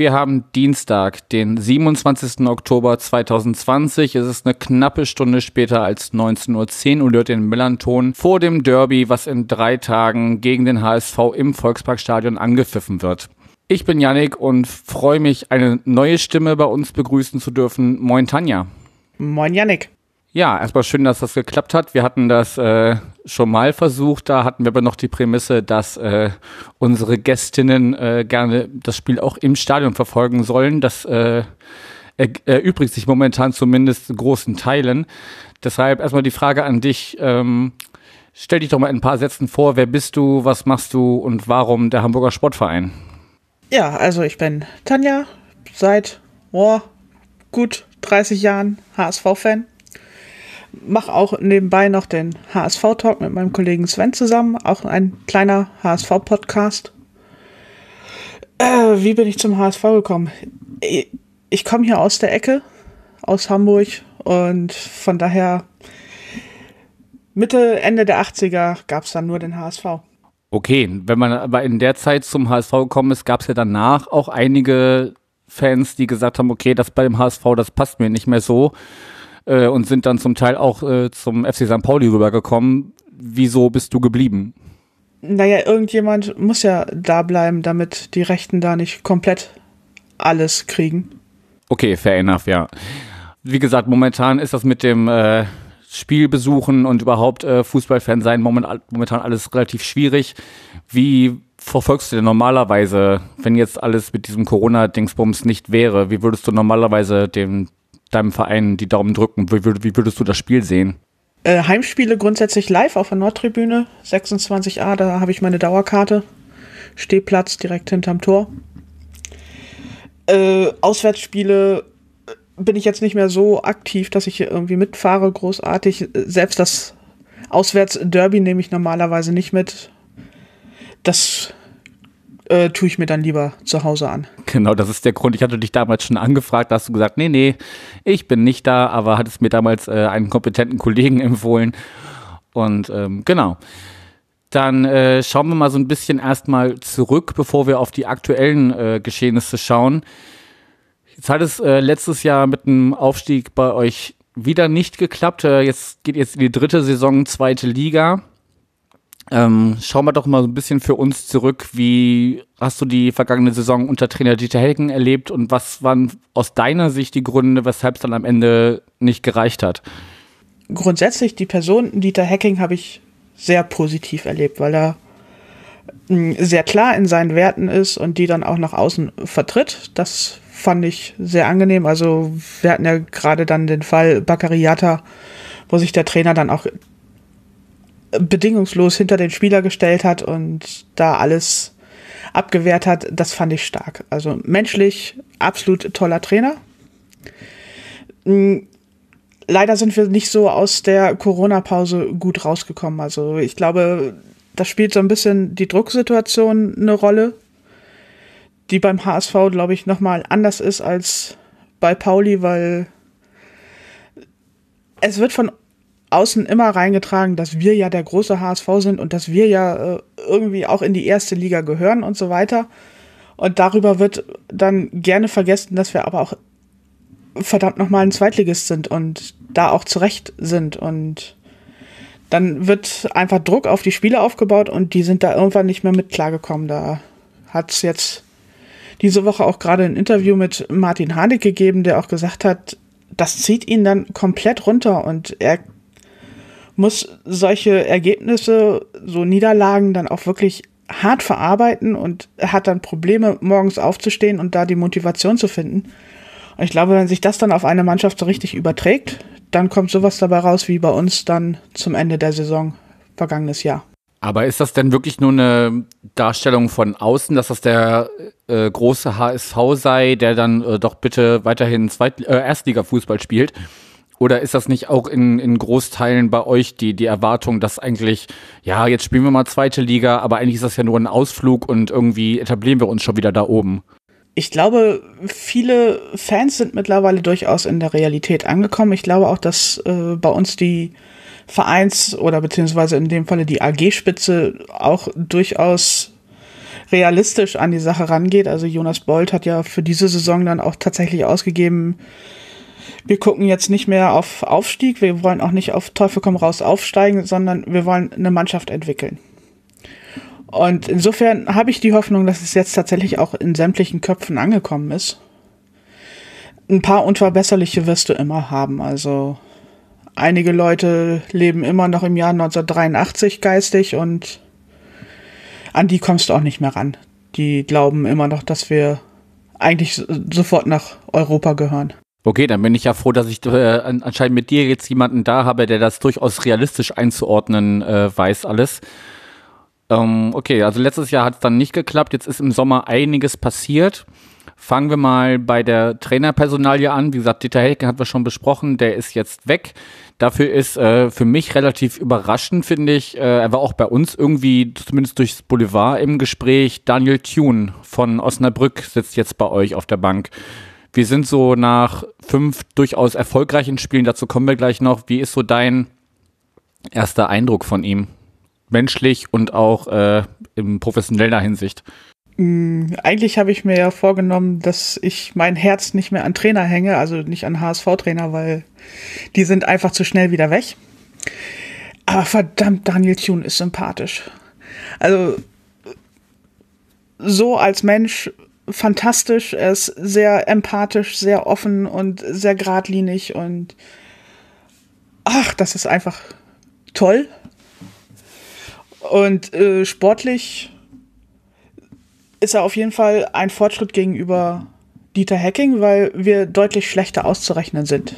wir haben Dienstag, den 27. Oktober 2020. Es ist eine knappe Stunde später als 19.10 Uhr und hört den Millanton vor dem Derby, was in drei Tagen gegen den HSV im Volksparkstadion angepfiffen wird. Ich bin Yannick und freue mich, eine neue Stimme bei uns begrüßen zu dürfen. Moin Tanja. Moin Yannick. Ja, erstmal schön, dass das geklappt hat. Wir hatten das äh, schon mal versucht. Da hatten wir aber noch die Prämisse, dass äh, unsere Gästinnen äh, gerne das Spiel auch im Stadion verfolgen sollen. Das äh, erübrigt sich momentan zumindest in großen Teilen. Deshalb erstmal die Frage an dich. Ähm, stell dich doch mal in ein paar Sätzen vor. Wer bist du, was machst du und warum der Hamburger Sportverein? Ja, also ich bin Tanja, seit oh, gut 30 Jahren HSV-Fan mache auch nebenbei noch den HSV-Talk mit meinem Kollegen Sven zusammen, auch ein kleiner HSV-Podcast. Äh, wie bin ich zum HSV gekommen? Ich, komme hier aus der Ecke, aus Hamburg und von daher Mitte, Ende der 80er gab es dann nur den HSV. Okay, wenn man aber in der Zeit zum HSV gekommen ist, gab es ja danach auch einige Fans, die gesagt haben, okay, das bei dem HSV, das passt mir nicht mehr so äh, und sind dann zum Teil auch äh, zum FC St. Pauli rübergekommen. Wieso bist du geblieben? Naja, irgendjemand muss ja da bleiben, damit die Rechten da nicht komplett alles kriegen. Okay, fair enough, ja. Wie gesagt, momentan ist das mit dem äh, Spielbesuchen und überhaupt äh, Fußballfan sein momentan alles relativ schwierig. Wie verfolgst du denn normalerweise, wenn jetzt alles mit diesem Corona-Dingsbums nicht wäre? Wie würdest du normalerweise den deinem Verein die Daumen drücken? Wie, wie würdest du das Spiel sehen? Äh, Heimspiele grundsätzlich live auf der Nordtribüne, 26a, da habe ich meine Dauerkarte. Stehplatz direkt hinterm Tor. Äh, Auswärtsspiele äh, bin ich jetzt nicht mehr so aktiv, dass ich irgendwie mitfahre, großartig. Selbst das Auswärtsderby nehme ich normalerweise nicht mit. Das äh, tue ich mir dann lieber zu Hause an. Genau, das ist der Grund. Ich hatte dich damals schon angefragt, da hast du gesagt, nee, nee, ich bin nicht da, aber hattest mir damals äh, einen kompetenten Kollegen empfohlen. Und ähm, genau. Dann äh, schauen wir mal so ein bisschen erstmal zurück, bevor wir auf die aktuellen äh, Geschehnisse schauen. Jetzt hat es äh, letztes Jahr mit dem Aufstieg bei euch wieder nicht geklappt. Äh, jetzt geht jetzt in die dritte Saison, zweite Liga. Ähm, schauen wir doch mal so ein bisschen für uns zurück. Wie hast du die vergangene Saison unter Trainer Dieter Helken erlebt und was waren aus deiner Sicht die Gründe, weshalb es dann am Ende nicht gereicht hat? Grundsätzlich die Person Dieter Hacking habe ich sehr positiv erlebt, weil er hm, sehr klar in seinen Werten ist und die dann auch nach außen vertritt. Das fand ich sehr angenehm. Also wir hatten ja gerade dann den Fall Bakariata, wo sich der Trainer dann auch bedingungslos hinter den Spieler gestellt hat und da alles abgewehrt hat, das fand ich stark. Also menschlich absolut toller Trainer. Hm, leider sind wir nicht so aus der Corona-Pause gut rausgekommen. Also ich glaube, das spielt so ein bisschen die Drucksituation eine Rolle, die beim HSV, glaube ich, nochmal anders ist als bei Pauli, weil es wird von außen immer reingetragen, dass wir ja der große HSV sind und dass wir ja äh, irgendwie auch in die erste Liga gehören und so weiter. Und darüber wird dann gerne vergessen, dass wir aber auch verdammt nochmal ein Zweitligist sind und da auch zurecht sind. Und dann wird einfach Druck auf die Spiele aufgebaut und die sind da irgendwann nicht mehr mit klargekommen. Da hat es jetzt diese Woche auch gerade ein Interview mit Martin Harnik gegeben, der auch gesagt hat, das zieht ihn dann komplett runter und er muss solche Ergebnisse, so Niederlagen dann auch wirklich hart verarbeiten und hat dann Probleme, morgens aufzustehen und da die Motivation zu finden. Und ich glaube, wenn sich das dann auf eine Mannschaft so richtig überträgt, dann kommt sowas dabei raus wie bei uns dann zum Ende der Saison vergangenes Jahr. Aber ist das denn wirklich nur eine Darstellung von außen, dass das der äh, große HSV sei, der dann äh, doch bitte weiterhin Zweit äh, Erstliga-Fußball spielt? Oder ist das nicht auch in, in Großteilen bei euch die, die Erwartung, dass eigentlich, ja, jetzt spielen wir mal zweite Liga, aber eigentlich ist das ja nur ein Ausflug und irgendwie etablieren wir uns schon wieder da oben? ich glaube, viele Fans sind mittlerweile durchaus in der Realität angekommen. Ich glaube auch, dass äh, bei uns die Vereins- oder beziehungsweise in dem Falle die AG-Spitze auch durchaus realistisch an die Sache rangeht. Also Jonas Bolt hat ja für diese Saison dann auch tatsächlich ausgegeben, wir gucken jetzt nicht mehr auf Aufstieg, wir wollen auch nicht auf Teufel komm raus aufsteigen, sondern wir wollen eine Mannschaft entwickeln. Und insofern habe ich die Hoffnung, dass es jetzt tatsächlich auch in sämtlichen Köpfen angekommen ist. Ein paar Unverbesserliche wirst du immer haben. Also einige Leute leben immer noch im Jahr 1983 geistig und an die kommst du auch nicht mehr ran. Die glauben immer noch, dass wir eigentlich sofort nach Europa gehören. Okay, dann bin ich ja froh, dass ich äh, anscheinend mit dir jetzt jemanden da habe, der das durchaus realistisch einzuordnen äh, weiß alles. Ähm, okay, also letztes Jahr hat es dann nicht geklappt. Jetzt ist im Sommer einiges passiert. Fangen wir mal bei der Trainerpersonalie an. Wie gesagt, Dieter Helke hat wir schon besprochen, der ist jetzt weg. Dafür ist äh, für mich relativ überraschend, finde ich. Äh, er war auch bei uns irgendwie, zumindest durchs Boulevard im Gespräch. Daniel Thune von Osnabrück sitzt jetzt bei euch auf der Bank. Wir sind so nach fünf durchaus erfolgreichen Spielen, dazu kommen wir gleich noch. Wie ist so dein erster Eindruck von ihm? Menschlich und auch äh, in professioneller Hinsicht. Mm, eigentlich habe ich mir ja vorgenommen, dass ich mein Herz nicht mehr an Trainer hänge, also nicht an HSV-Trainer, weil die sind einfach zu schnell wieder weg. Aber verdammt, Daniel Thune ist sympathisch. Also so als Mensch fantastisch. Er ist sehr empathisch, sehr offen und sehr geradlinig und ach, das ist einfach toll. Und äh, sportlich ist er auf jeden Fall ein Fortschritt gegenüber Dieter Hacking, weil wir deutlich schlechter auszurechnen sind.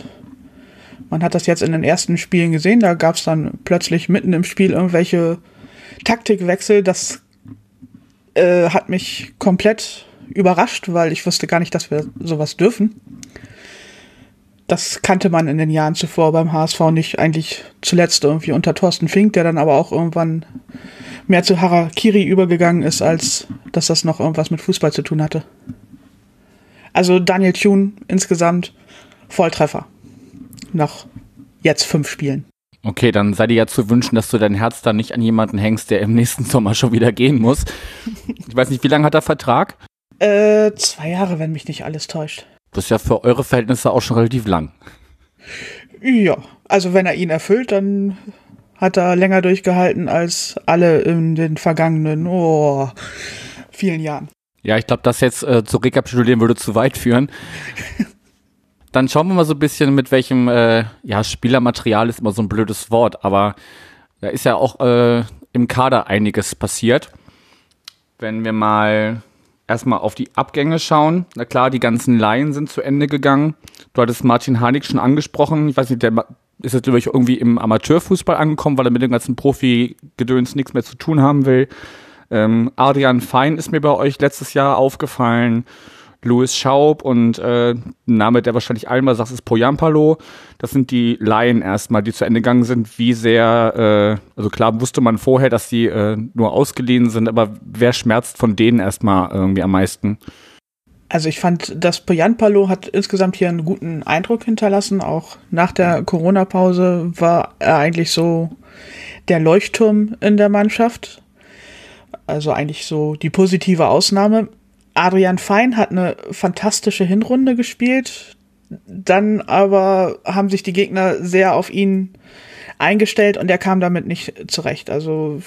Man hat das jetzt in den ersten Spielen gesehen, da gab es dann plötzlich mitten im Spiel irgendwelche Taktikwechsel. Das äh, hat mich komplett überrascht, weil ich wusste gar nicht, dass wir sowas dürfen. Das kannte man in den Jahren zuvor beim HSV nicht, eigentlich zuletzt irgendwie unter Thorsten Fink, der dann aber auch irgendwann mehr zu Harakiri übergegangen ist, als dass das noch irgendwas mit Fußball zu tun hatte. Also Daniel Thune insgesamt Volltreffer. Nach jetzt fünf Spielen. Okay, dann sei dir ja zu wünschen, dass du dein Herz dann nicht an jemanden hängst, der im nächsten Sommer schon wieder gehen muss. Ich weiß nicht, wie lange hat er Vertrag? Äh, zwei Jahre, wenn mich nicht alles täuscht. Das ist ja für eure Verhältnisse auch schon relativ lang. Ja, also wenn er ihn erfüllt, dann hat er länger durchgehalten als alle in den vergangenen oh, vielen Jahren. Ja, ich glaube, das jetzt äh, zu rekapitulieren würde zu weit führen. Dann schauen wir mal so ein bisschen, mit welchem, äh, ja, Spielermaterial ist immer so ein blödes Wort, aber da ist ja auch äh, im Kader einiges passiert. Wenn wir mal erstmal auf die Abgänge schauen. Na klar, die ganzen Laien sind zu Ende gegangen. Du hattest Martin Harnik schon angesprochen. Ich weiß nicht, der ist jetzt irgendwie im Amateurfußball angekommen, weil er mit dem ganzen Profi-Gedöns nichts mehr zu tun haben will. Ähm, Adrian Fein ist mir bei euch letztes Jahr aufgefallen. Louis Schaub und äh, ein Name, der wahrscheinlich allen mal sagt, ist Poyampalo. Das sind die Laien erstmal, die zu Ende gegangen sind. Wie sehr, äh, also klar wusste man vorher, dass sie äh, nur ausgeliehen sind, aber wer schmerzt von denen erstmal irgendwie am meisten? Also ich fand, das Poyanpalo hat insgesamt hier einen guten Eindruck hinterlassen. Auch nach der Corona-Pause war er eigentlich so der Leuchtturm in der Mannschaft. Also eigentlich so die positive Ausnahme. Adrian Fein hat eine fantastische Hinrunde gespielt. Dann aber haben sich die Gegner sehr auf ihn eingestellt und er kam damit nicht zurecht. Also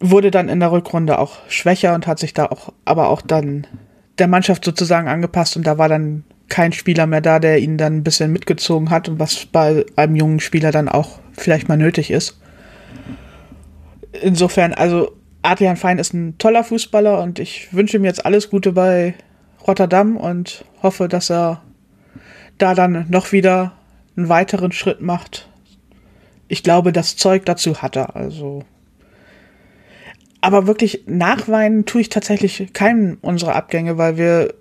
wurde dann in der Rückrunde auch schwächer und hat sich da auch, aber auch dann der Mannschaft sozusagen angepasst und da war dann kein Spieler mehr da, der ihn dann ein bisschen mitgezogen hat und was bei einem jungen Spieler dann auch vielleicht mal nötig ist. Insofern, also Adrian Fein ist ein toller Fußballer und ich wünsche ihm jetzt alles Gute bei Rotterdam und hoffe, dass er da dann noch wieder einen weiteren Schritt macht. Ich glaube, das Zeug dazu hat er. Also. Aber wirklich nachweinen tue ich tatsächlich keinen unserer Abgänge, weil wir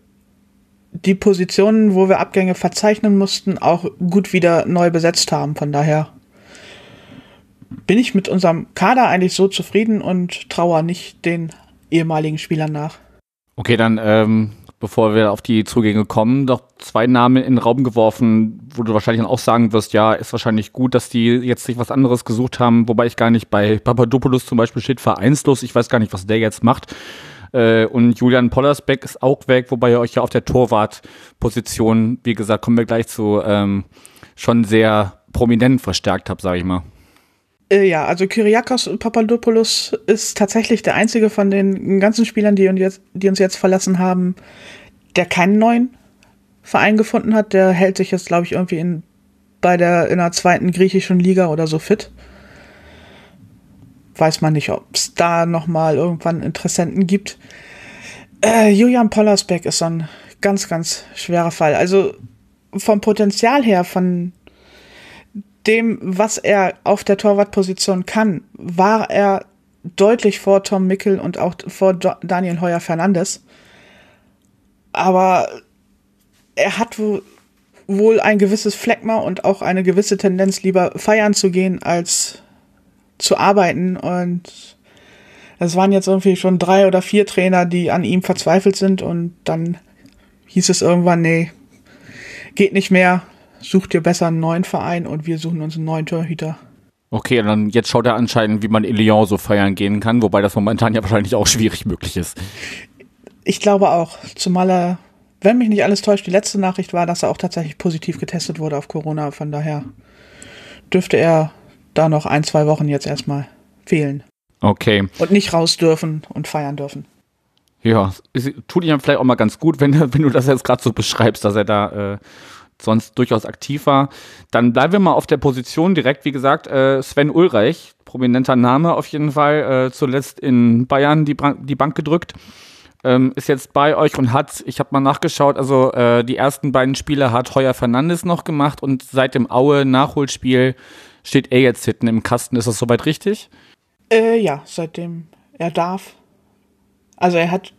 die Positionen, wo wir Abgänge verzeichnen mussten, auch gut wieder neu besetzt haben. Von daher bin ich mit unserem Kader eigentlich so zufrieden und traue nicht den ehemaligen Spielern nach. Okay, dann ähm, bevor wir auf die Zugänge kommen, noch zwei Namen in den Raum geworfen, wo du wahrscheinlich dann auch sagen wirst, ja, ist wahrscheinlich gut, dass die jetzt sich was anderes gesucht haben, wobei ich gar nicht bei Papadopoulos zum Beispiel steht vereinslos, ich weiß gar nicht, was der jetzt macht. Äh, und Julian Pollersbeck ist auch weg, wobei ihr euch ja auf der Torwartposition, wie gesagt, kommen wir gleich zu, ähm, schon sehr prominent verstärkt habt, sage ich mal. Äh, ja, also Kyriakos Papadopoulos ist tatsächlich der einzige von den ganzen Spielern, die uns jetzt, die uns jetzt verlassen haben, der keinen neuen Verein gefunden hat. Der hält sich jetzt, glaube ich, irgendwie in, bei der, in der zweiten griechischen Liga oder so fit. Weiß man nicht, ob es da nochmal irgendwann Interessenten gibt. Äh, Julian Pollersbeck ist so ein ganz, ganz schwerer Fall. Also vom Potenzial her, von dem, was er auf der Torwartposition kann, war er deutlich vor Tom Mickel und auch vor Daniel Heuer Fernandes. Aber er hat wohl ein gewisses Fleckma und auch eine gewisse Tendenz, lieber feiern zu gehen, als zu arbeiten. Und es waren jetzt irgendwie schon drei oder vier Trainer, die an ihm verzweifelt sind. Und dann hieß es irgendwann, nee, geht nicht mehr such dir besser einen neuen Verein und wir suchen uns einen neuen Torhüter. Okay, dann jetzt schaut er anscheinend, wie man in Lyon so feiern gehen kann, wobei das momentan ja wahrscheinlich auch schwierig möglich ist. Ich glaube auch, zumal er, wenn mich nicht alles täuscht, die letzte Nachricht war, dass er auch tatsächlich positiv getestet wurde auf Corona. Von daher dürfte er da noch ein, zwei Wochen jetzt erstmal fehlen. Okay. Und nicht raus dürfen und feiern dürfen. Ja, tut ihm vielleicht auch mal ganz gut, wenn, wenn du das jetzt gerade so beschreibst, dass er da äh, sonst durchaus aktiv war. Dann bleiben wir mal auf der Position direkt, wie gesagt, äh, Sven Ulreich, prominenter Name auf jeden Fall, äh, zuletzt in Bayern die, die Bank gedrückt. Ähm, ist jetzt bei euch und hat, ich habe mal nachgeschaut, also äh, die ersten beiden Spiele hat Heuer Fernandes noch gemacht und seit dem Aue-Nachholspiel steht er jetzt hinten im Kasten. Ist das soweit richtig? Äh, ja, seitdem er darf. Also er hat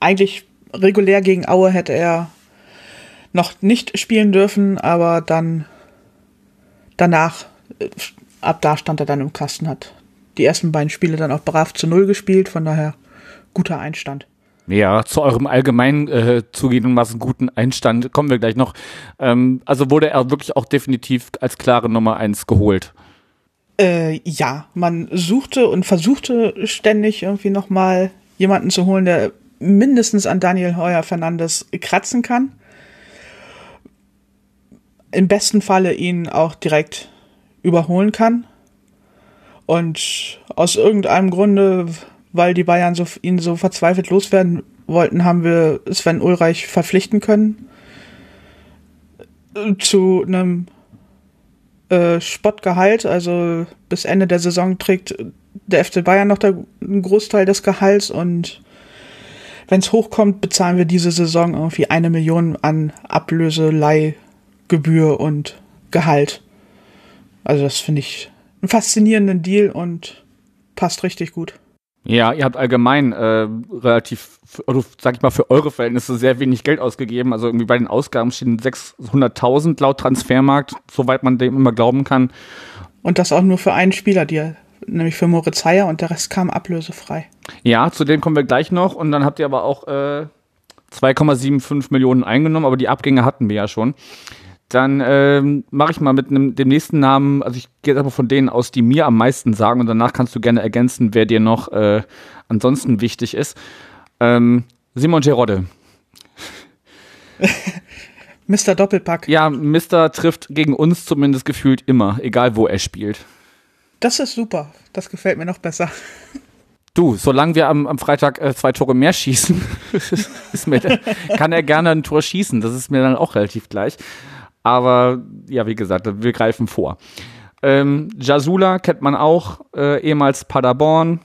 eigentlich regulär gegen Aue hätte er noch nicht spielen dürfen, aber dann danach, äh, ab da stand er dann im Kasten, hat die ersten beiden Spiele dann auch brav zu Null gespielt, von daher guter Einstand. Ja, zu eurem allgemein äh, zugegebenermaßen guten Einstand kommen wir gleich noch. Ähm, also wurde er wirklich auch definitiv als klare Nummer eins geholt. Äh, ja, man suchte und versuchte ständig irgendwie nochmal jemanden zu holen, der mindestens an Daniel Heuer Fernandes kratzen kann im besten Falle ihn auch direkt überholen kann. Und aus irgendeinem Grunde, weil die Bayern so, ihn so verzweifelt loswerden wollten, haben wir Sven Ulreich verpflichten können. Zu einem äh, Spottgehalt, also bis Ende der Saison trägt der FC Bayern noch der, einen Großteil des Gehalts und wenn es hochkommt, bezahlen wir diese Saison irgendwie eine Million an Ablöse, Leih, Gebühr und Gehalt. Also das finde ich einen faszinierenden Deal und passt richtig gut. Ja, ihr habt allgemein äh, relativ, also, sag ich mal, für eure Verhältnisse sehr wenig Geld ausgegeben. Also irgendwie bei den Ausgaben stehen 600.000 laut Transfermarkt, soweit man dem immer glauben kann. Und das auch nur für einen Spieler, die, nämlich für Moritz Heyer und der Rest kam ablösefrei. Ja, zu dem kommen wir gleich noch. Und dann habt ihr aber auch äh, 2,75 Millionen eingenommen, aber die Abgänge hatten wir ja schon. Dann ähm, mache ich mal mit nem, dem nächsten Namen, also ich gehe aber von denen aus, die mir am meisten sagen und danach kannst du gerne ergänzen, wer dir noch äh, ansonsten wichtig ist. Ähm, Simon Gerodde. Mr. Doppelpack. Ja, Mr. trifft gegen uns zumindest gefühlt immer, egal wo er spielt. Das ist super. Das gefällt mir noch besser. Du, solange wir am, am Freitag äh, zwei Tore mehr schießen, mir, kann er gerne ein Tor schießen. Das ist mir dann auch relativ gleich. Aber ja, wie gesagt, wir greifen vor. Ähm, Jasula kennt man auch, äh, ehemals Paderborn.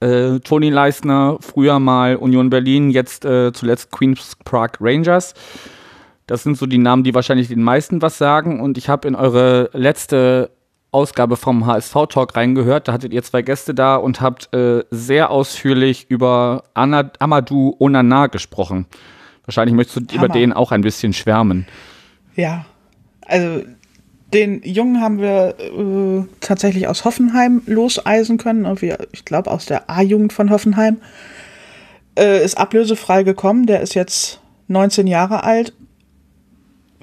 Äh, Toni Leisner, früher mal Union Berlin, jetzt äh, zuletzt Queens Park Rangers. Das sind so die Namen, die wahrscheinlich den meisten was sagen. Und ich habe in eure letzte Ausgabe vom HSV Talk reingehört. Da hattet ihr zwei Gäste da und habt äh, sehr ausführlich über Anna, Amadou Onana gesprochen. Wahrscheinlich möchtest du Hammer. über den auch ein bisschen schwärmen. Ja, also den Jungen haben wir äh, tatsächlich aus Hoffenheim loseisen können. Irgendwie, ich glaube aus der A-Jugend von Hoffenheim. äh, ist ablösefrei gekommen. Der ist jetzt 19 Jahre alt.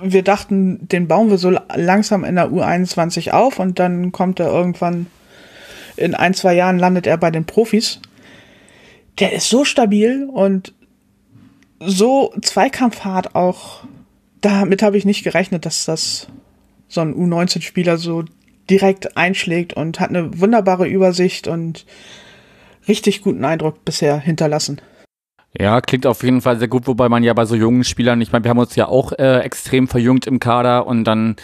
Wir dachten, den bauen wir so langsam in der U21 auf und dann kommt er irgendwann in ein, zwei Jahren landet er bei den Profis. Der ist so stabil und so zweikampfhart auch. Damit habe ich nicht gerechnet, dass das so ein U19-Spieler so direkt einschlägt und hat eine wunderbare Übersicht und richtig guten Eindruck bisher hinterlassen. Ja, klingt auf jeden Fall sehr gut, wobei man ja bei so jungen Spielern, ich meine, wir haben uns ja auch äh, extrem verjüngt im Kader und dann,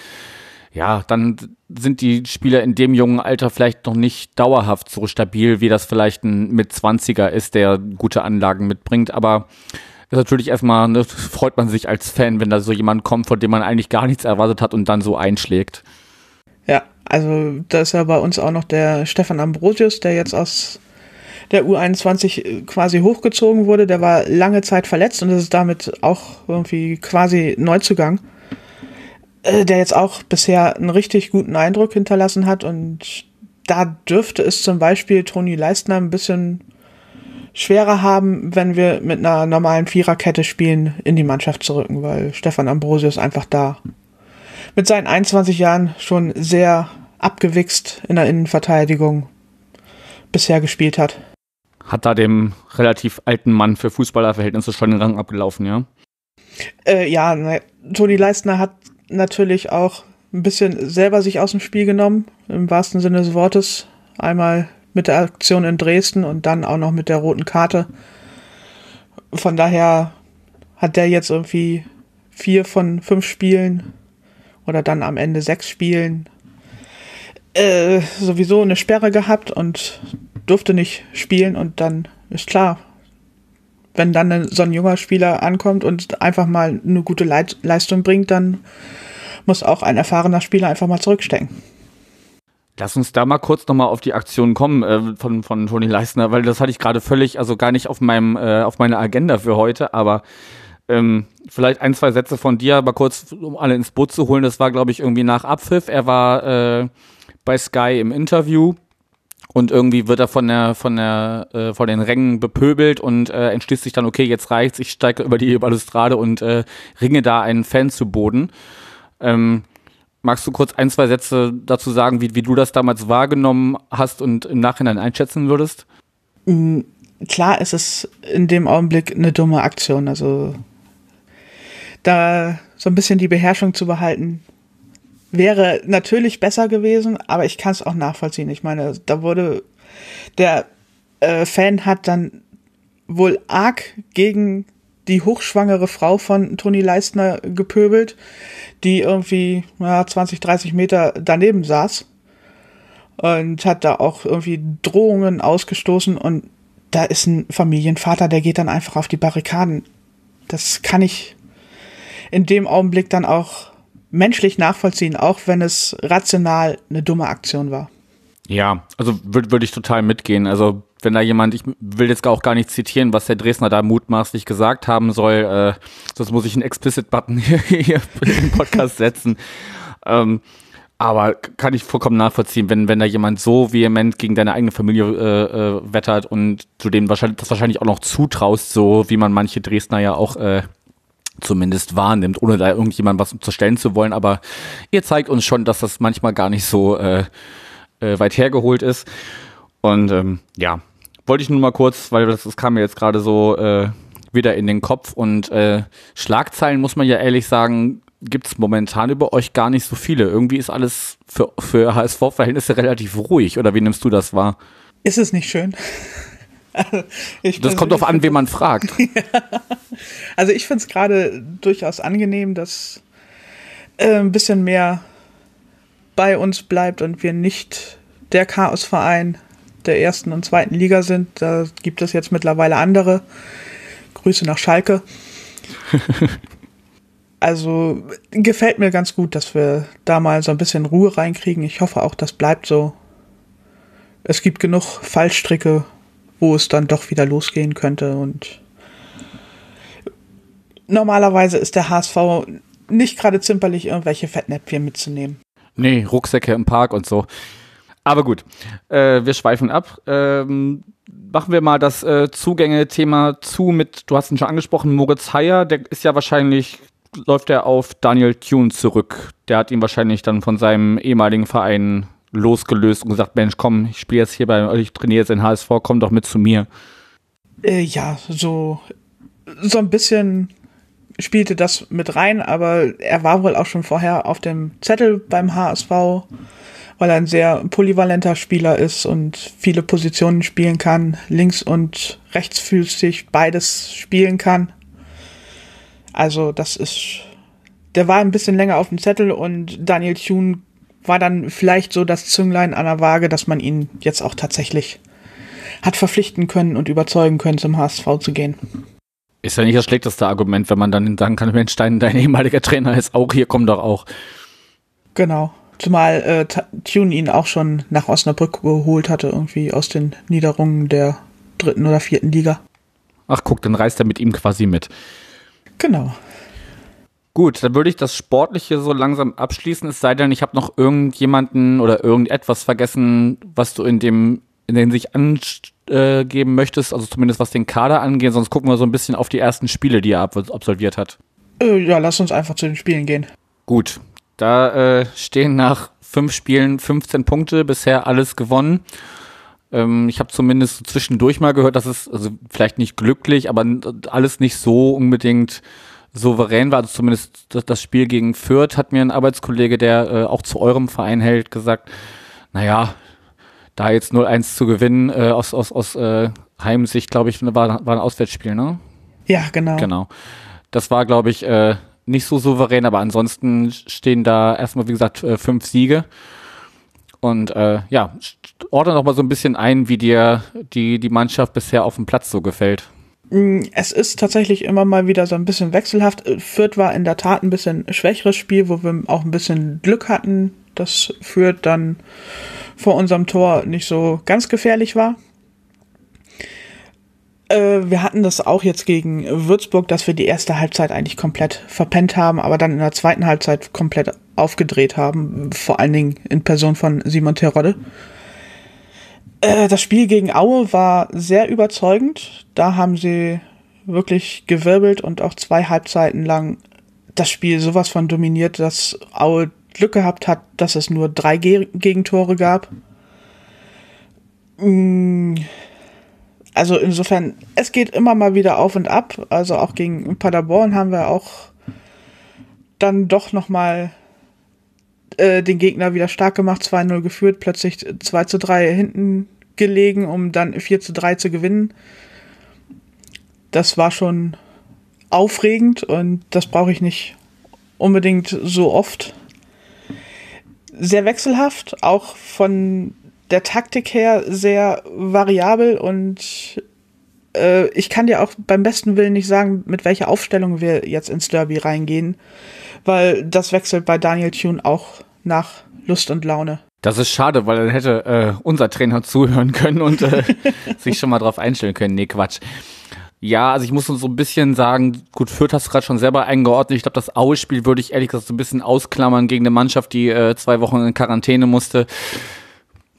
ja, dann sind die Spieler in dem jungen Alter vielleicht noch nicht dauerhaft so stabil, wie das vielleicht ein mit 20er ist, der gute Anlagen mitbringt, aber ist natürlich erstmal, ne, freut man sich als Fan, wenn da so jemand kommt, von dem man eigentlich gar nichts erwartet hat und dann so einschlägt. Ja, also da ist ja bei uns auch noch der Stefan Ambrosius, der jetzt aus der U21 quasi hochgezogen wurde. Der war lange Zeit verletzt und ist damit auch irgendwie quasi Neuzugang, äh, der jetzt auch bisher einen richtig guten Eindruck hinterlassen hat und da dürfte es zum Beispiel Toni Leistner ein bisschen schwerer haben, wenn wir mit einer normalen Viererkette spielen, in die Mannschaft zu rücken, weil Stefan Ambrosius einfach da mit seinen 21 Jahren schon sehr abgewichst in der Innenverteidigung bisher gespielt hat. Hat da dem relativ alten Mann für Fußballerverhältnisse schon den Rang abgelaufen, ja? Äh, ja, ne, Toni Leistner hat natürlich auch ein bisschen selber sich aus dem Spiel genommen, im wahrsten Sinne des Wortes. Einmal mit der Aktion in Dresden und dann auch noch mit der roten Karte. Von daher hat der jetzt irgendwie vier von fünf Spielen oder dann am Ende sechs Spielen äh, sowieso eine Sperre gehabt und durfte nicht spielen und dann ist klar, wenn dann so ein junger Spieler ankommt und einfach mal eine gute Leistung bringt, dann muss auch ein erfahrener Spieler einfach mal zurückstecken. Lass uns da mal kurz nochmal auf die Aktion kommen äh, von, von Toni Leistner, weil das hatte ich gerade völlig, also gar nicht auf meinem, äh, auf meiner Agenda für heute, aber ähm, vielleicht ein, zwei Sätze von dir, aber kurz, um alle ins Boot zu holen. Das war, glaube ich, irgendwie nach Abpfiff. Er war äh, bei Sky im Interview und irgendwie wird er von der, von der, äh, von den Rängen bepöbelt und äh, entschließt sich dann, okay, jetzt reicht's, ich steige über die Balustrade und äh, ringe da einen Fan zu Boden. Ähm, Magst du kurz ein, zwei Sätze dazu sagen, wie, wie du das damals wahrgenommen hast und im Nachhinein einschätzen würdest? Mm, klar ist es in dem Augenblick eine dumme Aktion. Also da so ein bisschen die Beherrschung zu behalten, wäre natürlich besser gewesen, aber ich kann es auch nachvollziehen. Ich meine, da wurde der äh, Fan hat dann wohl arg gegen die hochschwangere Frau von Toni Leistner gepöbelt, die irgendwie ja, 20, 30 Meter daneben saß und hat da auch irgendwie Drohungen ausgestoßen und da ist ein Familienvater, der geht dann einfach auf die Barrikaden. Das kann ich in dem Augenblick dann auch menschlich nachvollziehen, auch wenn es rational eine dumme Aktion war. Ja, also würde würd ich total mitgehen. Also wenn da jemand, ich will jetzt auch gar nicht zitieren, was der Dresdner da mutmaßlich gesagt haben soll, äh, sonst muss ich einen Explicit-Button hier, hier im Podcast setzen. Ähm, aber kann ich vollkommen nachvollziehen, wenn, wenn da jemand so vehement gegen deine eigene Familie äh, äh, wettert und du dem wahrscheinlich, das wahrscheinlich auch noch zutraust, so wie man manche Dresdner ja auch äh, zumindest wahrnimmt, ohne da irgendjemand was unterstellen zu wollen. Aber ihr zeigt uns schon, dass das manchmal gar nicht so äh, äh, weit hergeholt ist. Und ähm, ja, wollte ich nur mal kurz, weil das, das kam mir jetzt gerade so äh, wieder in den Kopf und äh, Schlagzeilen muss man ja ehrlich sagen, gibt es momentan über euch gar nicht so viele. Irgendwie ist alles für, für HSV-Verhältnisse relativ ruhig. Oder wie nimmst du das wahr? Ist es nicht schön? Also, das kommt darauf an, wen man fragt. Also ich finde es gerade durchaus angenehm, dass äh, ein bisschen mehr bei uns bleibt und wir nicht der Chaosverein der ersten und zweiten Liga sind. Da gibt es jetzt mittlerweile andere. Grüße nach Schalke. also gefällt mir ganz gut, dass wir da mal so ein bisschen Ruhe reinkriegen. Ich hoffe auch, das bleibt so. Es gibt genug Fallstricke, wo es dann doch wieder losgehen könnte und normalerweise ist der HSV nicht gerade zimperlich, irgendwelche Fettnäpfchen mitzunehmen. Nee, Rucksäcke im Park und so. Aber gut, äh, wir schweifen ab. Ähm, machen wir mal das äh, Zugänge-Thema zu mit, du hast ihn schon angesprochen, Moritz Heyer, der ist ja wahrscheinlich, läuft er auf Daniel Thune zurück. Der hat ihn wahrscheinlich dann von seinem ehemaligen Verein losgelöst und gesagt, Mensch, komm, ich spiele jetzt hier bei euch, ich trainiere jetzt in HSV, komm doch mit zu mir. Äh, ja, so, so ein bisschen spielte das mit rein, aber er war wohl auch schon vorher auf dem Zettel beim HSV, weil er ein sehr polyvalenter Spieler ist und viele Positionen spielen kann, links und rechtsfüßig beides spielen kann. Also das ist, der war ein bisschen länger auf dem Zettel und Daniel Thune war dann vielleicht so das Zünglein an der Waage, dass man ihn jetzt auch tatsächlich hat verpflichten können und überzeugen können, zum HSV zu gehen. Ist ja nicht das schlechteste Argument, wenn man dann sagen kann, Mensch, dein, dein ehemaliger Trainer ist auch hier, komm doch auch. Genau. Zumal äh, Tune ihn auch schon nach Osnabrück geholt hatte, irgendwie aus den Niederungen der dritten oder vierten Liga. Ach guck, dann reist er mit ihm quasi mit. Genau. Gut, dann würde ich das Sportliche so langsam abschließen, es sei denn, ich habe noch irgendjemanden oder irgendetwas vergessen, was du in dem in den sich angeben möchtest, also zumindest was den Kader angeht, sonst gucken wir so ein bisschen auf die ersten Spiele, die er absolviert hat. Äh, ja, lass uns einfach zu den Spielen gehen. Gut, da äh, stehen nach fünf Spielen 15 Punkte, bisher alles gewonnen. Ähm, ich habe zumindest so zwischendurch mal gehört, dass es also vielleicht nicht glücklich, aber alles nicht so unbedingt souverän war. Also zumindest das Spiel gegen Fürth hat mir ein Arbeitskollege, der äh, auch zu eurem Verein hält, gesagt, naja, da jetzt 0-1 zu gewinnen, äh, aus, aus, aus äh, Heimsicht, glaube ich, war, war ein Auswärtsspiel, ne? Ja, genau. Genau. Das war, glaube ich, äh, nicht so souverän, aber ansonsten stehen da erstmal, wie gesagt, äh, fünf Siege. Und äh, ja, ordne noch mal so ein bisschen ein, wie dir die, die Mannschaft bisher auf dem Platz so gefällt. Mm, es ist tatsächlich immer mal wieder so ein bisschen wechselhaft. Fürth war in der Tat ein bisschen schwächeres Spiel, wo wir auch ein bisschen Glück hatten, dass Fürth dann vor unserem Tor nicht so ganz gefährlich war. Äh, wir hatten das auch jetzt gegen Würzburg, dass wir die erste Halbzeit eigentlich komplett verpennt haben, aber dann in der zweiten Halbzeit komplett aufgedreht haben, vor allen Dingen in Person von Simon Terodde. Äh, das Spiel gegen Aue war sehr überzeugend. Da haben sie wirklich gewirbelt und auch zwei Halbzeiten lang das Spiel sowas von dominiert, dass Aue Glück gehabt hat, dass es nur drei Ge Gegentore gab. Mm, also insofern, es geht immer mal wieder auf und ab. Also auch gegen Paderborn haben wir auch dann doch noch mal äh, den Gegner wieder stark gemacht, 2-0 geführt, plötzlich 2 zu 3 hinten gelegen, um dann 4 zu 3 zu gewinnen. Das war schon aufregend und das brauche ich nicht unbedingt so oft sehr wechselhaft, auch von der Taktik her sehr variabel und äh, ich kann dir auch beim besten Willen nicht sagen, mit welcher Aufstellung wir jetzt ins Derby reingehen, weil das wechselt bei Daniel Thune auch nach Lust und Laune. Das ist schade, weil dann hätte äh, unser Trainer zuhören können und äh, sich schon mal drauf einstellen können. Nee, Quatsch. Ja, also ich muss so ein bisschen sagen, gut, Fürth hast du gerade schon selber eingeordnet. Ich glaube, das Aue-Spiel würde ich ehrlich gesagt so ein bisschen ausklammern gegen eine Mannschaft, die äh, zwei Wochen in Quarantäne musste.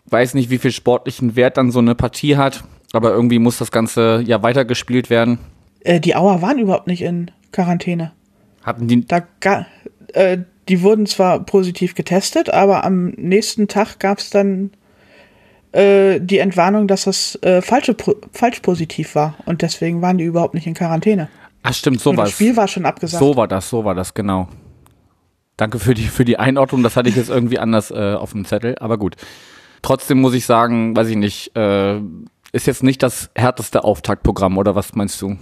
Weiß nicht, wie viel sportlichen Wert dann so eine Partie hat, aber irgendwie muss das Ganze ja weitergespielt werden. Äh, die Auer waren überhaupt nicht in Quarantäne. Hatten die. Da äh, die wurden zwar positiv getestet, aber am nächsten Tag gab es dann äh, die Entwarnung, dass das äh, falsche, falsch positiv war und deswegen waren die überhaupt nicht in Quarantäne. Ach stimmt, so war Das Spiel war schon abgesagt. So war das, so war das, genau. Danke für die, für die Einordnung, das hatte ich jetzt irgendwie anders äh, auf dem Zettel, aber gut. Trotzdem muss ich sagen, weiß ich nicht, äh, ist jetzt nicht das härteste Auftaktprogramm, oder was meinst du?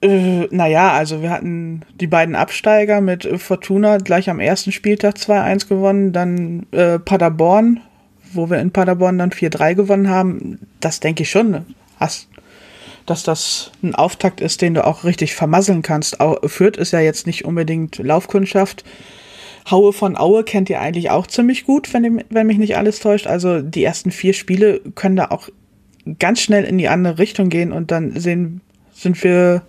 Äh, naja, also wir hatten die beiden Absteiger mit Fortuna gleich am ersten Spieltag 2-1 gewonnen, dann äh, Paderborn wo wir in Paderborn dann 4-3 gewonnen haben, das denke ich schon, dass das ein Auftakt ist, den du auch richtig vermasseln kannst. Fürth ist ja jetzt nicht unbedingt Laufkundschaft. Haue von Aue kennt ihr eigentlich auch ziemlich gut, wenn, wenn mich nicht alles täuscht. Also die ersten vier Spiele können da auch ganz schnell in die andere Richtung gehen und dann sehen, sind wir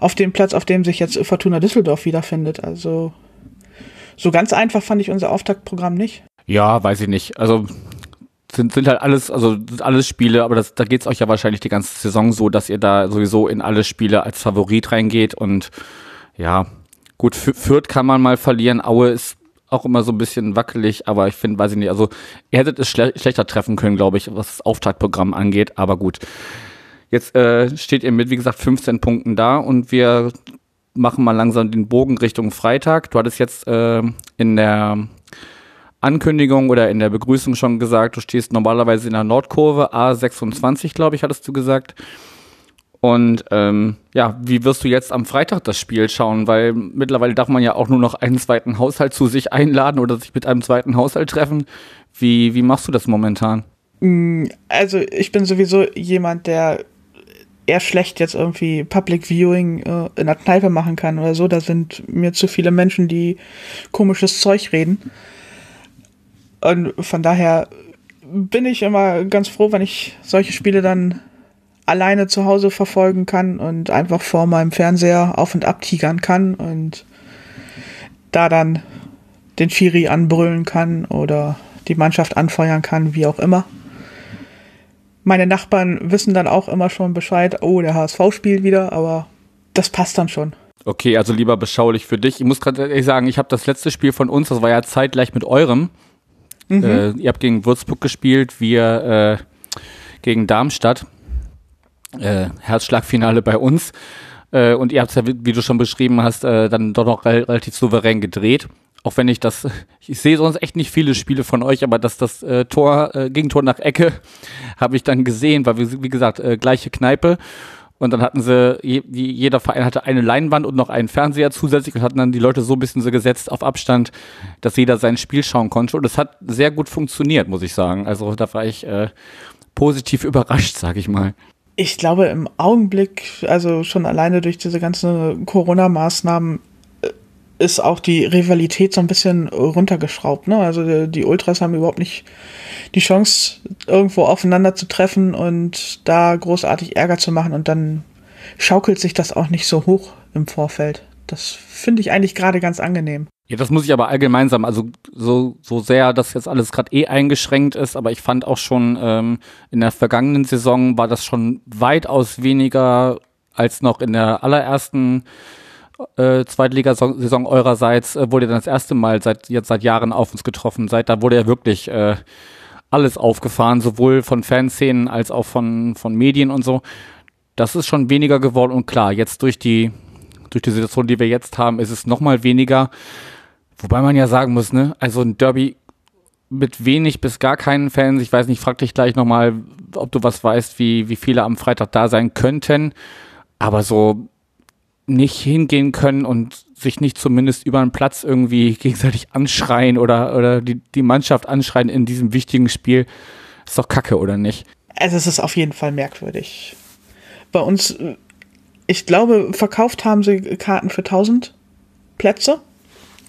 auf dem Platz, auf dem sich jetzt Fortuna Düsseldorf wiederfindet. Also so ganz einfach fand ich unser Auftaktprogramm nicht. Ja, weiß ich nicht. Also sind, sind halt alles, also sind alles Spiele, aber das, da geht es euch ja wahrscheinlich die ganze Saison so, dass ihr da sowieso in alle Spiele als Favorit reingeht und ja, gut, Fürth kann man mal verlieren, Aue ist auch immer so ein bisschen wackelig, aber ich finde, weiß ich nicht, also ihr hättet es schle schlechter treffen können, glaube ich, was das Auftaktprogramm angeht, aber gut. Jetzt äh, steht ihr mit, wie gesagt, 15 Punkten da und wir machen mal langsam den Bogen Richtung Freitag. Du hattest jetzt äh, in der Ankündigung oder in der Begrüßung schon gesagt, du stehst normalerweise in der Nordkurve, A26, glaube ich, hattest du gesagt. Und ähm, ja, wie wirst du jetzt am Freitag das Spiel schauen? Weil mittlerweile darf man ja auch nur noch einen zweiten Haushalt zu sich einladen oder sich mit einem zweiten Haushalt treffen. Wie, wie machst du das momentan? Mm, also ich bin sowieso jemand, der eher schlecht jetzt irgendwie Public Viewing äh, in der Kneipe machen kann oder so. Da sind mir zu viele Menschen, die komisches Zeug reden. Und von daher bin ich immer ganz froh, wenn ich solche Spiele dann alleine zu Hause verfolgen kann und einfach vor meinem Fernseher auf und ab tigern kann und da dann den Schiri anbrüllen kann oder die Mannschaft anfeuern kann, wie auch immer meine Nachbarn wissen dann auch immer schon Bescheid, oh, der HSV spielt wieder, aber das passt dann schon. Okay, also lieber beschaulich für dich. Ich muss gerade ehrlich sagen, ich habe das letzte Spiel von uns, das war ja zeitgleich mit eurem. Mhm. Äh, ihr habt gegen Würzburg gespielt, wir äh, gegen Darmstadt. Äh, Herzschlagfinale bei uns. Äh, und ihr habt es ja, wie du schon beschrieben hast, äh, dann doch noch relativ souverän gedreht auch wenn ich das, ich sehe sonst echt nicht viele Spiele von euch, aber dass das äh, Tor, Gegentor nach Ecke, habe ich dann gesehen, weil wir, wie gesagt, gleiche Kneipe. Und dann hatten sie, je, jeder Verein hatte eine Leinwand und noch einen Fernseher zusätzlich und hatten dann die Leute so ein bisschen so gesetzt auf Abstand, dass jeder sein Spiel schauen konnte. Und es hat sehr gut funktioniert, muss ich sagen. Also da war ich äh, positiv überrascht, sage ich mal. Ich glaube im Augenblick, also schon alleine durch diese ganzen Corona-Maßnahmen, ist auch die Rivalität so ein bisschen runtergeschraubt. Ne? Also die, die, Ultras haben überhaupt nicht die Chance, irgendwo aufeinander zu treffen und da großartig Ärger zu machen und dann schaukelt sich das auch nicht so hoch im Vorfeld. Das finde ich eigentlich gerade ganz angenehm. Ja, das muss ich aber allgemein sagen. Also so, so sehr das jetzt alles gerade eh eingeschränkt ist, aber ich fand auch schon ähm, in der vergangenen Saison war das schon weitaus weniger als noch in der allerersten äh, Zweitligasaison eurerseits äh, wurde dann das erste Mal seit jetzt seit Jahren auf uns getroffen. Seit da wurde ja wirklich äh, alles aufgefahren, sowohl von Fanszenen als auch von, von Medien und so. Das ist schon weniger geworden und klar, jetzt durch die, durch die Situation, die wir jetzt haben, ist es nochmal weniger. Wobei man ja sagen muss, ne, also ein Derby mit wenig bis gar keinen Fans. Ich weiß nicht, frag dich gleich nochmal, ob du was weißt, wie, wie viele am Freitag da sein könnten. Aber so nicht hingehen können und sich nicht zumindest über einen Platz irgendwie gegenseitig anschreien oder, oder die, die Mannschaft anschreien in diesem wichtigen Spiel, ist doch kacke, oder nicht? Also es ist auf jeden Fall merkwürdig. Bei uns, ich glaube, verkauft haben sie Karten für 1000 Plätze,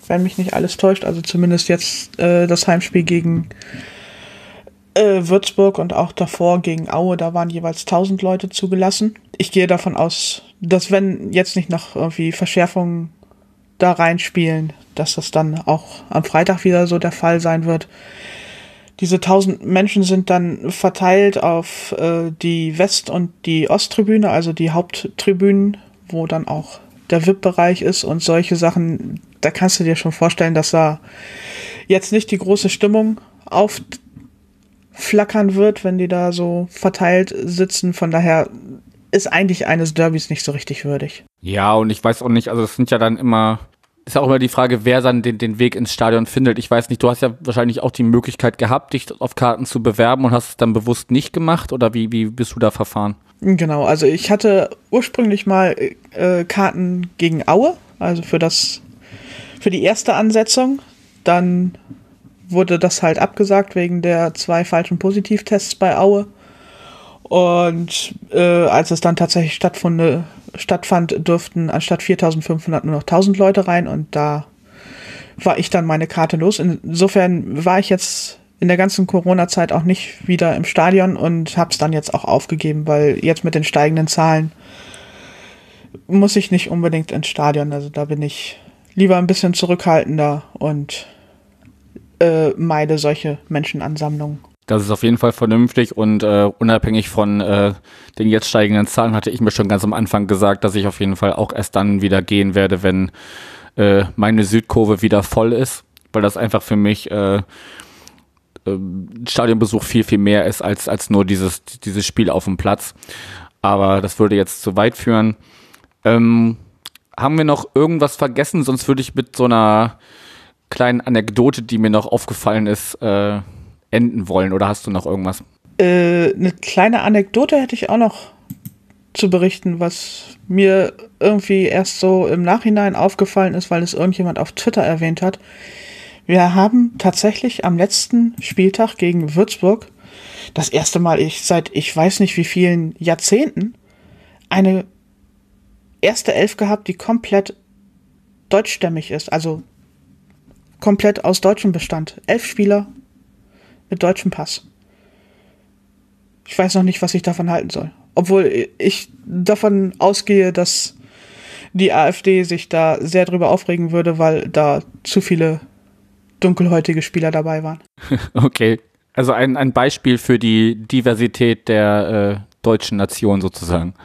wenn mich nicht alles täuscht. Also zumindest jetzt äh, das Heimspiel gegen äh, Würzburg und auch davor gegen Aue, da waren jeweils 1000 Leute zugelassen. Ich gehe davon aus, dass wenn jetzt nicht noch irgendwie Verschärfungen da reinspielen, dass das dann auch am Freitag wieder so der Fall sein wird. Diese 1000 Menschen sind dann verteilt auf äh, die West- und die Osttribüne, also die Haupttribünen, wo dann auch der VIP-Bereich ist und solche Sachen. Da kannst du dir schon vorstellen, dass da jetzt nicht die große Stimmung auf flackern wird, wenn die da so verteilt sitzen. Von daher ist eigentlich eines Derbys nicht so richtig würdig. Ja, und ich weiß auch nicht, also es sind ja dann immer, ist ja auch immer die Frage, wer dann den, den Weg ins Stadion findet. Ich weiß nicht, du hast ja wahrscheinlich auch die Möglichkeit gehabt, dich auf Karten zu bewerben und hast es dann bewusst nicht gemacht oder wie, wie bist du da verfahren? Genau, also ich hatte ursprünglich mal äh, Karten gegen Aue, also für das, für die erste Ansetzung. Dann wurde das halt abgesagt wegen der zwei falschen Positivtests bei Aue. Und äh, als es dann tatsächlich stattfand, stattfand, durften anstatt 4500 nur noch 1000 Leute rein und da war ich dann meine Karte los. Insofern war ich jetzt in der ganzen Corona-Zeit auch nicht wieder im Stadion und habe es dann jetzt auch aufgegeben, weil jetzt mit den steigenden Zahlen muss ich nicht unbedingt ins Stadion. Also da bin ich lieber ein bisschen zurückhaltender und äh, meide solche Menschenansammlungen. Das ist auf jeden Fall vernünftig und äh, unabhängig von äh, den jetzt steigenden Zahlen hatte ich mir schon ganz am Anfang gesagt, dass ich auf jeden Fall auch erst dann wieder gehen werde, wenn äh, meine Südkurve wieder voll ist, weil das einfach für mich äh, äh, Stadionbesuch viel, viel mehr ist als, als nur dieses, dieses Spiel auf dem Platz. Aber das würde jetzt zu weit führen. Ähm, haben wir noch irgendwas vergessen? Sonst würde ich mit so einer kleinen Anekdote, die mir noch aufgefallen ist, äh, enden wollen oder hast du noch irgendwas? Äh, eine kleine Anekdote hätte ich auch noch zu berichten, was mir irgendwie erst so im Nachhinein aufgefallen ist, weil es irgendjemand auf Twitter erwähnt hat. Wir haben tatsächlich am letzten Spieltag gegen Würzburg das erste Mal ich seit ich weiß nicht wie vielen Jahrzehnten eine erste Elf gehabt, die komplett deutschstämmig ist, also komplett aus deutschem Bestand. Elf Spieler, mit deutschem Pass. Ich weiß noch nicht, was ich davon halten soll. Obwohl ich davon ausgehe, dass die AfD sich da sehr drüber aufregen würde, weil da zu viele dunkelhäutige Spieler dabei waren. Okay. Also ein, ein Beispiel für die Diversität der äh, deutschen Nation sozusagen.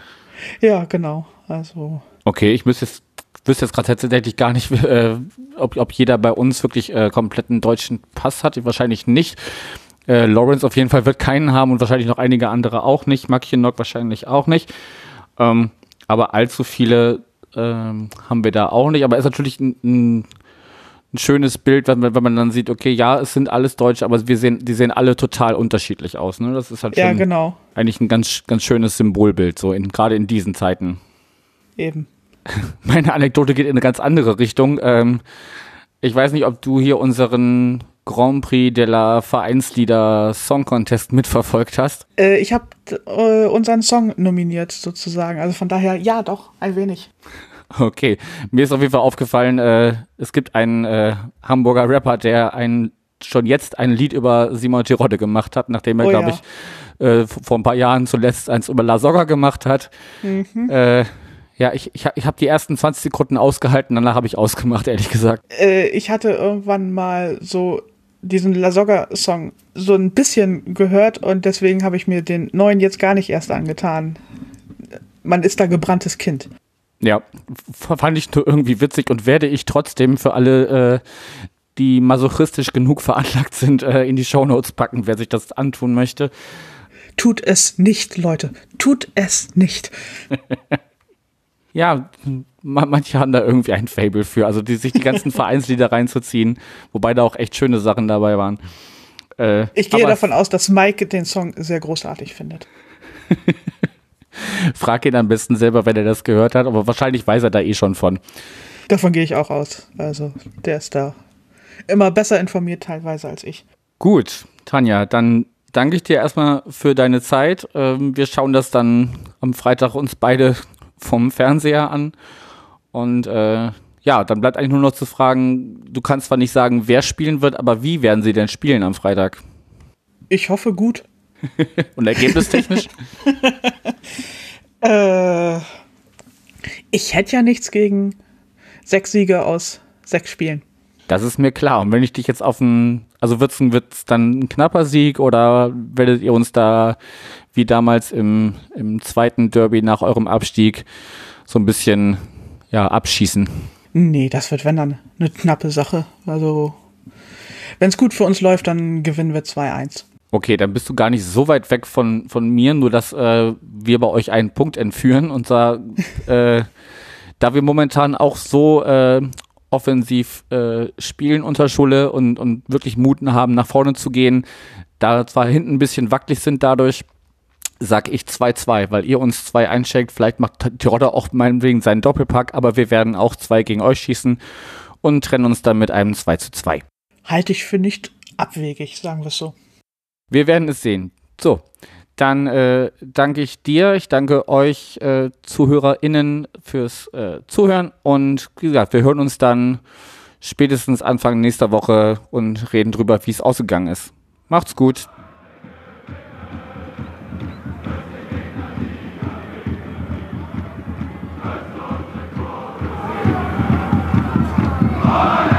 Ja, genau. Also. Okay, ich müsste jetzt, wüsste jetzt gerade tatsächlich gar nicht, äh, ob, ob jeder bei uns wirklich äh, kompletten deutschen Pass hat. Wahrscheinlich nicht. Äh, Lawrence auf jeden Fall wird keinen haben und wahrscheinlich noch einige andere auch nicht. Mackinock wahrscheinlich auch nicht. Ähm, aber allzu viele ähm, haben wir da auch nicht. Aber es ist natürlich ein, ein, ein schönes Bild, wenn, wenn, man dann sieht, okay, ja, es sind alles Deutsche, aber wir sehen, die sehen alle total unterschiedlich aus. Ne? Das ist halt ja, genau. eigentlich ein ganz, ganz schönes Symbolbild, so in, gerade in diesen Zeiten. Eben. Meine Anekdote geht in eine ganz andere Richtung. Ähm, ich weiß nicht, ob du hier unseren Grand Prix de la Vereinslieder Song Contest mitverfolgt hast. Äh, ich habe äh, unseren Song nominiert sozusagen. Also von daher, ja, doch, ein wenig. Okay, mir ist auf jeden Fall aufgefallen, äh, es gibt einen äh, Hamburger Rapper, der ein, schon jetzt ein Lied über Simon Terodde gemacht hat, nachdem er, oh, glaube ja. ich, äh, vor ein paar Jahren zuletzt eins über La Soga gemacht hat. Mhm. Ja, ich, ich, ich habe die ersten 20 Sekunden ausgehalten, danach habe ich ausgemacht, ehrlich gesagt. Äh, ich hatte irgendwann mal so diesen La Soga-Song so ein bisschen gehört und deswegen habe ich mir den neuen jetzt gar nicht erst angetan. Man ist da gebranntes Kind. Ja, fand ich nur irgendwie witzig und werde ich trotzdem für alle, äh, die masochistisch genug veranlagt sind, äh, in die Shownotes packen, wer sich das antun möchte. Tut es nicht, Leute. Tut es nicht. ja, manche haben da irgendwie ein Fable für, also die, sich die ganzen Vereinslieder reinzuziehen, wobei da auch echt schöne Sachen dabei waren. Äh, ich gehe davon aus, dass Mike den Song sehr großartig findet. Frag ihn am besten selber, wenn er das gehört hat, aber wahrscheinlich weiß er da eh schon von. Davon gehe ich auch aus. Also, der ist da immer besser informiert teilweise als ich. Gut, Tanja, dann danke ich dir erstmal für deine Zeit. Ähm, wir schauen das dann am Freitag uns beide vom Fernseher an. Und äh, ja, dann bleibt eigentlich nur noch zu fragen, du kannst zwar nicht sagen, wer spielen wird, aber wie werden sie denn spielen am Freitag? Ich hoffe gut. Und ergebnistechnisch? äh, ich hätte ja nichts gegen sechs Siege aus sechs Spielen. Das ist mir klar. Und wenn ich dich jetzt auf ein, also wird es dann ein knapper Sieg oder werdet ihr uns da wie damals im, im zweiten Derby nach eurem Abstieg so ein bisschen ja, abschießen? Nee, das wird, wenn dann, eine knappe Sache. Also, wenn es gut für uns läuft, dann gewinnen wir 2-1. Okay, dann bist du gar nicht so weit weg von, von mir, nur dass äh, wir bei euch einen Punkt entführen. Und zwar, äh, da wir momentan auch so äh, offensiv äh, spielen unter Schule und, und wirklich Muten haben, nach vorne zu gehen, da zwar hinten ein bisschen wackelig sind dadurch, sag ich 2-2, weil ihr uns zwei einschenkt. Vielleicht macht Tirotter auch meinetwegen seinen Doppelpack, aber wir werden auch zwei gegen euch schießen und trennen uns dann mit einem 2 zu 2. Halte ich für nicht abwegig, sagen wir es so. Wir werden es sehen. So, dann äh, danke ich dir, ich danke euch äh, ZuhörerInnen fürs äh, Zuhören und wie gesagt, wir hören uns dann spätestens Anfang nächster Woche und reden drüber, wie es ausgegangen ist. Macht's gut. Amen.